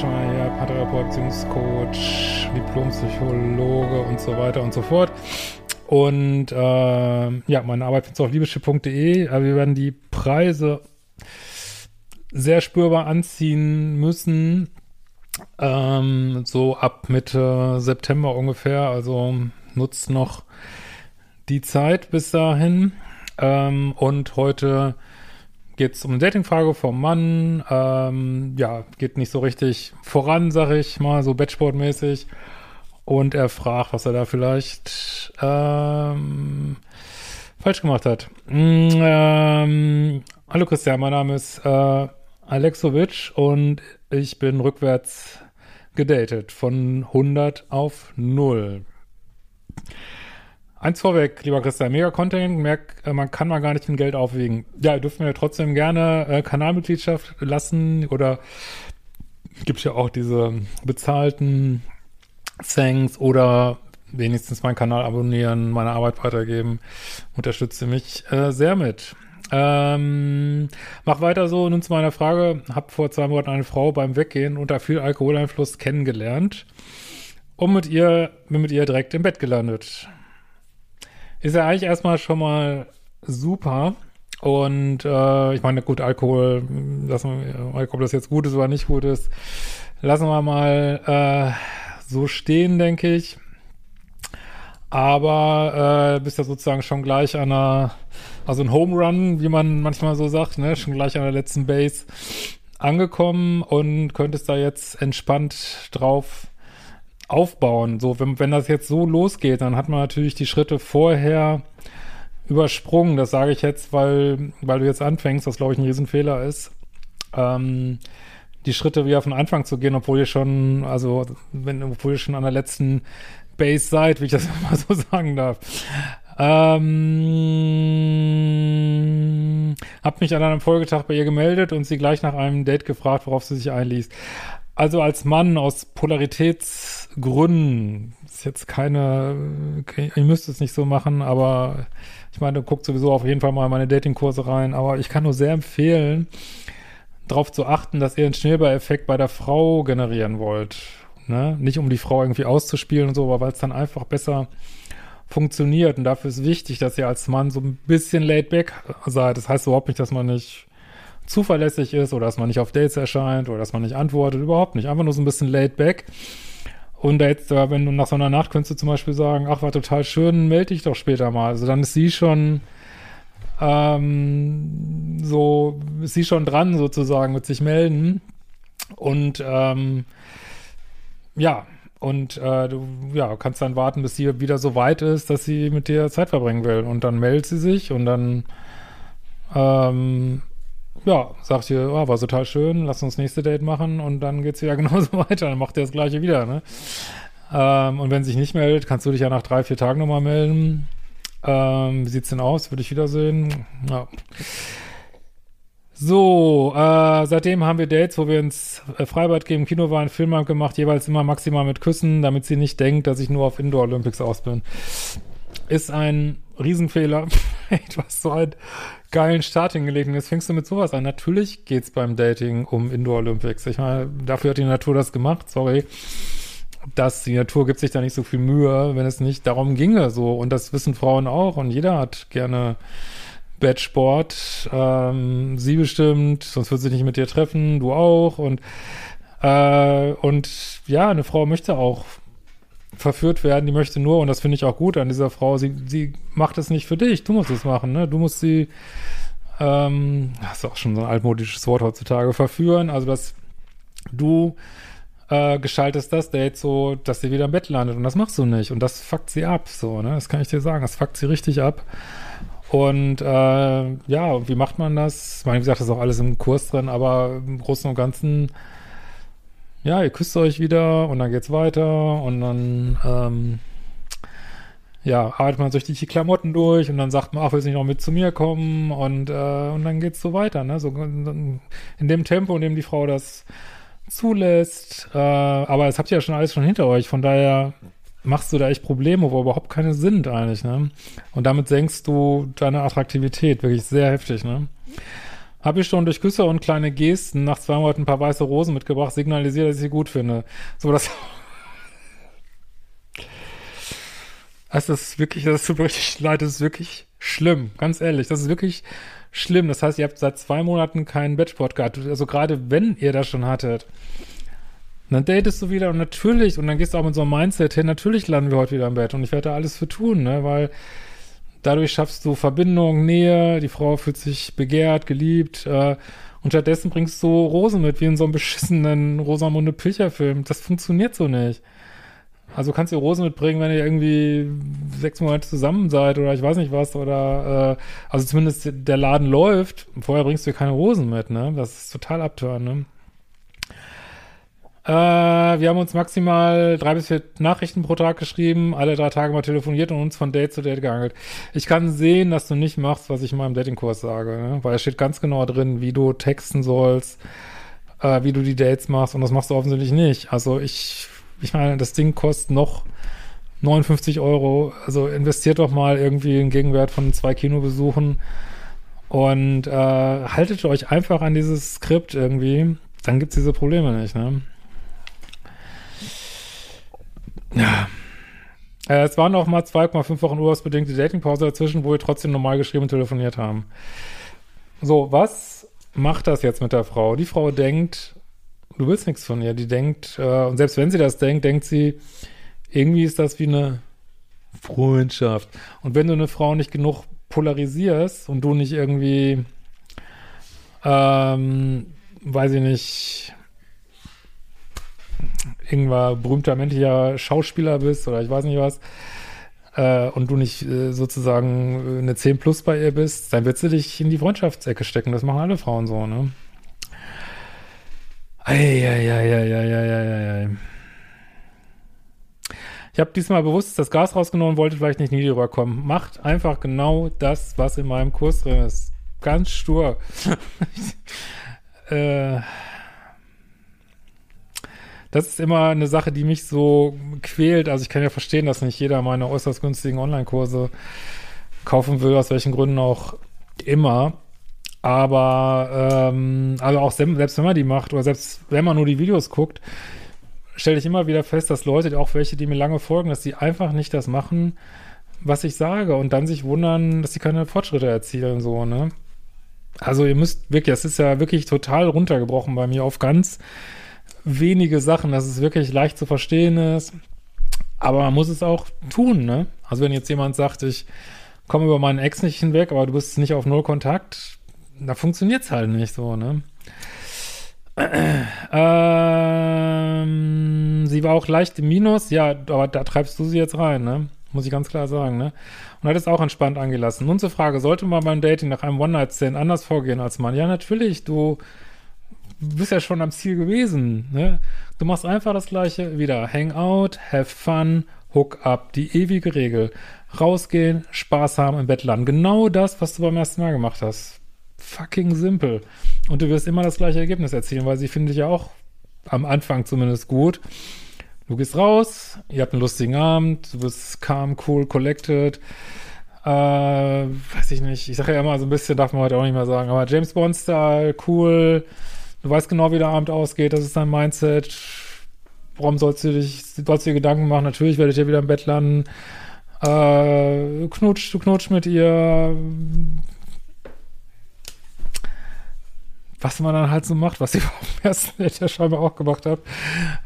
Paartherapeut, Beziehungscoach, Diplompsychologe und so weiter und so fort. Und äh, ja, meine Arbeit findest du auf liebeschiff.de. Aber wir werden die Preise sehr spürbar anziehen müssen. Ähm, so ab Mitte September ungefähr. Also nutzt noch die Zeit bis dahin. Ähm, und heute es um eine Datingfrage vom Mann. Ähm, ja, geht nicht so richtig voran, sag ich mal, so Batchboard-mäßig. Und er fragt, was er da vielleicht ähm, falsch gemacht hat. Mm, ähm, hallo Christian, mein Name ist äh, Alexovic und ich bin rückwärts gedatet von 100 auf 0. Eins vorweg, lieber Christian, mega Content, merk, äh, man kann mal gar nicht in Geld aufwiegen. Ja, ihr dürft mir trotzdem gerne äh, Kanalmitgliedschaft lassen oder gibt ja auch diese bezahlten Thanks oder wenigstens meinen Kanal abonnieren, meine Arbeit weitergeben. Unterstütze mich äh, sehr mit. Ähm, mach weiter so. Nun zu meiner Frage. Hab vor zwei Monaten eine Frau beim Weggehen unter viel Alkoholeinfluss kennengelernt und mit ihr, bin mit ihr direkt im Bett gelandet. Ist ja eigentlich erstmal schon mal super. Und äh, ich meine, gut, Alkohol, lassen wir, ob das jetzt gut ist oder nicht gut ist, lassen wir mal äh, so stehen, denke ich. Aber äh, bist ja sozusagen schon gleich an einer, also ein Home Run, wie man manchmal so sagt, ne, schon gleich an der letzten Base angekommen und könntest da jetzt entspannt drauf aufbauen. So, wenn, wenn das jetzt so losgeht, dann hat man natürlich die Schritte vorher übersprungen. Das sage ich jetzt, weil, weil du jetzt anfängst, was glaube ich ein Riesenfehler ist. Ähm, die Schritte wieder von Anfang zu gehen, obwohl ihr schon, also wenn, obwohl ihr schon an der letzten Base seid, wie ich das mal so sagen darf. Ähm, hab mich an einem Folgetag bei ihr gemeldet und sie gleich nach einem Date gefragt, worauf sie sich einließ. Also als Mann aus Polaritätsgründen ist jetzt keine, ich müsste es nicht so machen, aber ich meine, guckt sowieso auf jeden Fall mal meine Datingkurse rein, aber ich kann nur sehr empfehlen, darauf zu achten, dass ihr einen Schneeball-Effekt bei der Frau generieren wollt. Ne? Nicht um die Frau irgendwie auszuspielen und so, aber weil es dann einfach besser funktioniert. Und dafür ist wichtig, dass ihr als Mann so ein bisschen laid back seid. Das heißt überhaupt nicht, dass man nicht zuverlässig ist oder dass man nicht auf Dates erscheint oder dass man nicht antwortet, überhaupt nicht. Einfach nur so ein bisschen laid back. Und jetzt, wenn du nach so einer Nacht könntest du zum Beispiel sagen, ach, war total schön, melde dich doch später mal. Also dann ist sie schon ähm, so, ist sie schon dran sozusagen mit sich melden. Und ähm, ja, und äh, du ja, kannst dann warten, bis sie wieder so weit ist, dass sie mit dir Zeit verbringen will. Und dann meldet sie sich und dann ähm, ja, sagt ihr, oh, war total schön, lass uns das nächste Date machen und dann geht's wieder genauso weiter, dann macht ihr das gleiche wieder, ne? Ähm, und wenn sich nicht meldet, kannst du dich ja nach drei, vier Tagen nochmal melden. Ähm, wie sieht's denn aus? Würde ich wiedersehen? Ja. So, äh, seitdem haben wir Dates, wo wir ins äh, Freibad gehen, im Kino waren, Film haben gemacht, jeweils immer maximal mit Küssen, damit sie nicht denkt, dass ich nur auf Indoor Olympics aus bin. Ist ein Riesenfehler. du hast so einen geilen Start hingelegt jetzt fängst du mit sowas an. Natürlich geht's beim Dating um Indoor Olympics. Ich meine, dafür hat die Natur das gemacht, sorry. Dass die Natur gibt sich da nicht so viel Mühe, wenn es nicht darum ginge, so. Und das wissen Frauen auch und jeder hat gerne Bettsport. Ähm, sie bestimmt, sonst würde sie nicht mit dir treffen, du auch und äh, und ja, eine Frau möchte auch verführt werden, die möchte nur, und das finde ich auch gut an dieser Frau, sie, sie macht es nicht für dich, du musst es machen, ne? Du musst sie ähm, das ist auch schon so ein altmodisches Wort heutzutage, verführen, also dass du äh, gestaltest das Date so, dass sie wieder im Bett landet und das machst du nicht und das fuckt sie ab, so, ne, das kann ich dir sagen, das fuckt sie richtig ab und äh, ja, wie macht man das? Ich meine, wie gesagt, das ist auch alles im Kurs drin, aber im Großen und Ganzen, ja, ihr küsst euch wieder und dann geht's weiter und dann ähm, ja, arbeitet man durch die Klamotten durch und dann sagt man, ach, willst du nicht noch mit zu mir kommen? Und, äh, und dann geht's so weiter, ne? So in dem Tempo, in dem die Frau das zulässt. Äh, aber das habt ihr ja schon alles schon hinter euch, von daher machst du da echt Probleme, wo überhaupt keine sind eigentlich, ne? Und damit senkst du deine Attraktivität wirklich sehr heftig, ne? Habe ich schon durch Küsse und kleine Gesten nach zwei Monaten ein paar weiße Rosen mitgebracht, signalisiert, dass ich sie gut finde. So, das Also das ist wirklich, das tut mir richtig leid, das ist wirklich schlimm, ganz ehrlich, das ist wirklich schlimm. Das heißt, ihr habt seit zwei Monaten keinen Batchpot gehabt. Also gerade wenn ihr das schon hattet, dann datest du wieder und natürlich, und dann gehst du auch mit so einem Mindset hin, natürlich landen wir heute wieder im Bett und ich werde da alles für tun, ne, weil dadurch schaffst du Verbindung, Nähe, die Frau fühlt sich begehrt, geliebt, äh, und stattdessen bringst du Rosen mit, wie in so einem beschissenen Rosamunde Pilcher-Film. Das funktioniert so nicht. Also kannst du Rosen mitbringen, wenn ihr irgendwie sechs Monate zusammen seid oder ich weiß nicht was oder äh, also zumindest der Laden läuft. Vorher bringst du keine Rosen mit, ne? Das ist total abtören, ne? Äh, wir haben uns maximal drei bis vier Nachrichten pro Tag geschrieben, alle drei Tage mal telefoniert und uns von Date zu Date geangelt. Ich kann sehen, dass du nicht machst, was ich in meinem Datingkurs sage, ne? weil es steht ganz genau drin, wie du texten sollst, äh, wie du die Dates machst und das machst du offensichtlich nicht. Also ich ich meine, das Ding kostet noch 59 Euro. Also investiert doch mal irgendwie einen Gegenwert von zwei Kinobesuchen und äh, haltet euch einfach an dieses Skript irgendwie. Dann gibt's diese Probleme nicht, ne? Ja. Äh, es waren auch mal 2,5 Wochen urlaubsbedingte Datingpause dazwischen, wo wir trotzdem normal geschrieben und telefoniert haben. So, was macht das jetzt mit der Frau? Die Frau denkt, du willst nichts von ihr. Die denkt, äh, und selbst wenn sie das denkt, denkt sie, irgendwie ist das wie eine Freundschaft. Und wenn du eine Frau nicht genug polarisierst und du nicht irgendwie, ähm, weiß ich nicht, irgendwann berühmter männlicher Schauspieler bist oder ich weiß nicht was, äh, und du nicht äh, sozusagen eine 10 plus bei ihr bist, dann wird sie dich in die Freundschaftsecke stecken. Das machen alle Frauen so, ne? Eieieiei. Ich habe diesmal bewusst das Gas rausgenommen, wollte vielleicht nicht nie rüberkommen. Macht einfach genau das, was in meinem Kurs drin ist. Ganz stur. äh, das ist immer eine Sache, die mich so quält. Also ich kann ja verstehen, dass nicht jeder meine äußerst günstigen Online-Kurse kaufen will, aus welchen Gründen auch immer. Aber ähm, also auch selbst wenn man die macht oder selbst wenn man nur die Videos guckt, stelle ich immer wieder fest, dass Leute, auch welche, die mir lange folgen, dass die einfach nicht das machen, was ich sage und dann sich wundern, dass sie keine Fortschritte erzielen, so, ne? Also ihr müsst wirklich, es ist ja wirklich total runtergebrochen bei mir auf ganz wenige Sachen, dass es wirklich leicht zu verstehen ist. Aber man muss es auch tun, ne? Also wenn jetzt jemand sagt, ich komme über meinen Ex nicht hinweg, aber du bist nicht auf Null Kontakt, da funktioniert es halt nicht so, ne? Ähm, sie war auch leicht im Minus, ja, aber da treibst du sie jetzt rein, ne? Muss ich ganz klar sagen, ne? Und hat es auch entspannt angelassen. Nun zur Frage, sollte man beim Dating nach einem One-Night-Stand anders vorgehen als Mann? Ja, natürlich, du bist ja schon am Ziel gewesen, ne? Du machst einfach das Gleiche wieder. Hang out, have fun, hook up. Die ewige Regel. Rausgehen, Spaß haben, im Bett landen. Genau das, was du beim ersten Mal gemacht hast fucking simpel. Und du wirst immer das gleiche Ergebnis erzielen, weil sie finde ich ja auch am Anfang zumindest gut. Du gehst raus, ihr habt einen lustigen Abend, du bist calm, cool, collected. Äh, weiß ich nicht, ich sage ja immer so ein bisschen, darf man heute auch nicht mehr sagen, aber James Bond-Style, cool. Du weißt genau, wie der Abend ausgeht, das ist dein Mindset. Warum sollst du dich, sollst du dir Gedanken machen? Natürlich werdet ihr wieder im Bett landen. Äh, knutsch, du knutsch mit ihr, was man dann halt so macht, was ich dem ersten Date ja scheinbar auch gemacht habe.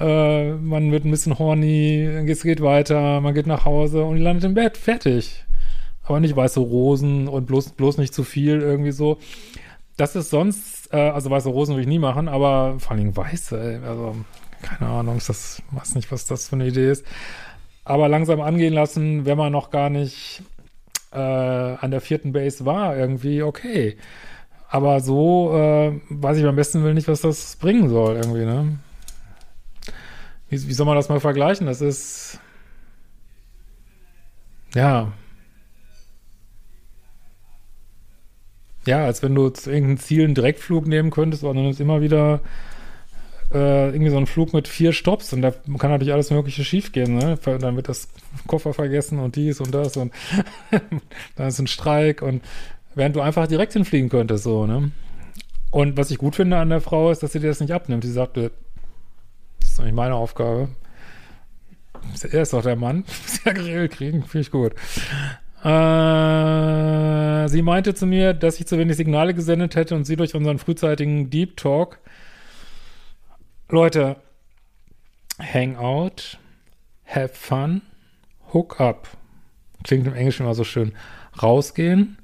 Äh, man wird ein bisschen horny, es geht weiter, man geht nach Hause und landet im Bett, fertig. aber nicht weiße Rosen und bloß, bloß nicht zu viel irgendwie so. Das ist sonst, äh, also weiße Rosen würde ich nie machen, aber vor allem weiße, ey, also keine Ahnung, ist das, weiß nicht, was das für eine Idee ist. Aber langsam angehen lassen, wenn man noch gar nicht äh, an der vierten Base war, irgendwie okay. Aber so äh, weiß ich beim besten Willen nicht, was das bringen soll, irgendwie, ne? Wie, wie soll man das mal vergleichen? Das ist. Ja. Ja, als wenn du zu irgendeinem Ziel einen Direktflug nehmen könntest, aber dann ist immer wieder äh, irgendwie so ein Flug mit vier Stops und da kann natürlich alles Mögliche schiefgehen, ne? Dann wird das Koffer vergessen und dies und das und dann ist ein Streik und während du einfach direkt hinfliegen könntest, so, ne? Und was ich gut finde an der Frau ist, dass sie dir das nicht abnimmt. Sie sagte, das ist doch nicht meine Aufgabe. Er ist doch der Mann. Sehr geregelt kriegen, finde ich gut. Äh, sie meinte zu mir, dass ich zu wenig Signale gesendet hätte und sie durch unseren frühzeitigen Deep Talk Leute, hang out, have fun, hook up. Klingt im Englischen immer so schön. Rausgehen,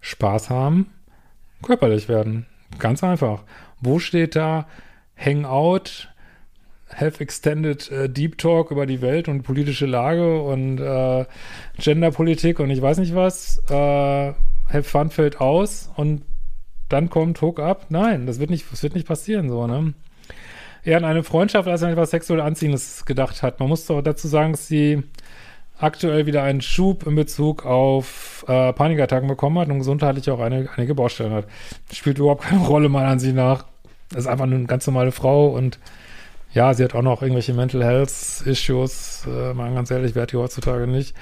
Spaß haben, körperlich werden. Ganz einfach. Wo steht da hang out, have extended uh, deep talk über die Welt und politische Lage und uh, Genderpolitik und ich weiß nicht was. Uh, have fun fällt aus und dann kommt hook up. Nein, das wird nicht, das wird nicht passieren so, ne? eher an eine Freundschaft als an etwas sexuell Anziehendes gedacht hat. Man muss doch dazu sagen, dass sie aktuell wieder einen Schub in Bezug auf äh, Panikattacken bekommen hat und gesundheitlich auch eine, einige Baustellen hat. Spielt überhaupt keine Rolle, meiner Ansicht nach. ist einfach eine ganz normale Frau und ja, sie hat auch noch irgendwelche Mental Health Issues. Äh, mal ganz ehrlich, wer hat die heutzutage nicht?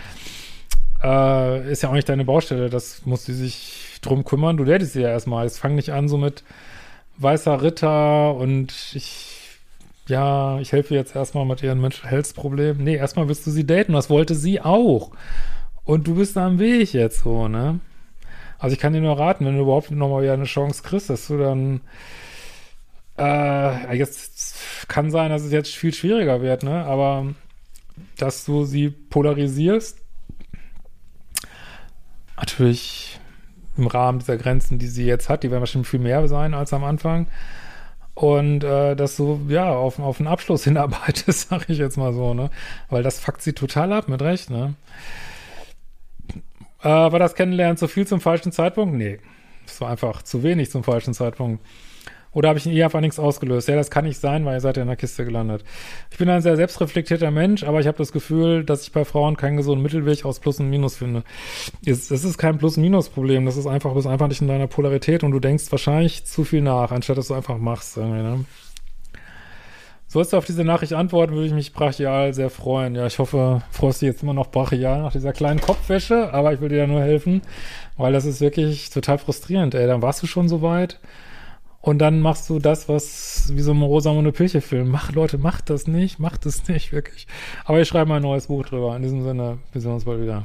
Äh, ist ja auch nicht deine Baustelle, das muss sie sich drum kümmern. Du datest sie ja erstmal. Jetzt fang nicht an so mit weißer Ritter und ich ja, ich helfe jetzt erstmal mit ihren Mental Health Problemen. Nee, erstmal willst du sie daten. Das wollte sie auch. Und du bist da am Weg jetzt so, ne? Also ich kann dir nur raten, wenn du überhaupt nochmal wieder eine Chance kriegst, dass du dann äh, jetzt kann sein, dass es jetzt viel schwieriger wird, ne? Aber dass du sie polarisierst, natürlich im Rahmen dieser Grenzen, die sie jetzt hat, die werden wahrscheinlich viel mehr sein als am Anfang und äh, dass du ja auf, auf einen Abschluss hinarbeitest, sag ich jetzt mal so, ne? Weil das fuckt sie total ab, mit Recht, ne? Äh, war das Kennenlernen zu viel zum falschen Zeitpunkt? Nee. Das war einfach zu wenig zum falschen Zeitpunkt. Oder habe ich ihn eher einfach nichts ausgelöst? Ja, das kann nicht sein, weil ihr seid ja in der Kiste gelandet. Ich bin ein sehr selbstreflektierter Mensch, aber ich habe das Gefühl, dass ich bei Frauen keinen gesunden Mittelweg aus Plus und Minus finde. Das ist kein Plus-Minus-Problem, das ist einfach, du bist einfach nicht in deiner Polarität und du denkst wahrscheinlich zu viel nach, anstatt dass du einfach machst. Ne? Sollst du auf diese Nachricht antworten, würde ich mich brachial sehr freuen. Ja, ich hoffe, freust du jetzt immer noch brachial nach dieser kleinen Kopfwäsche, aber ich will dir ja nur helfen, weil das ist wirklich total frustrierend, ey. Dann warst du schon so weit und dann machst du das, was wie so ein Rosamunde Pilche-Film. Mach, Leute, macht das nicht, macht das nicht, wirklich. Aber ich schreibe mal ein neues Buch drüber. In diesem Sinne, wir sehen uns bald wieder.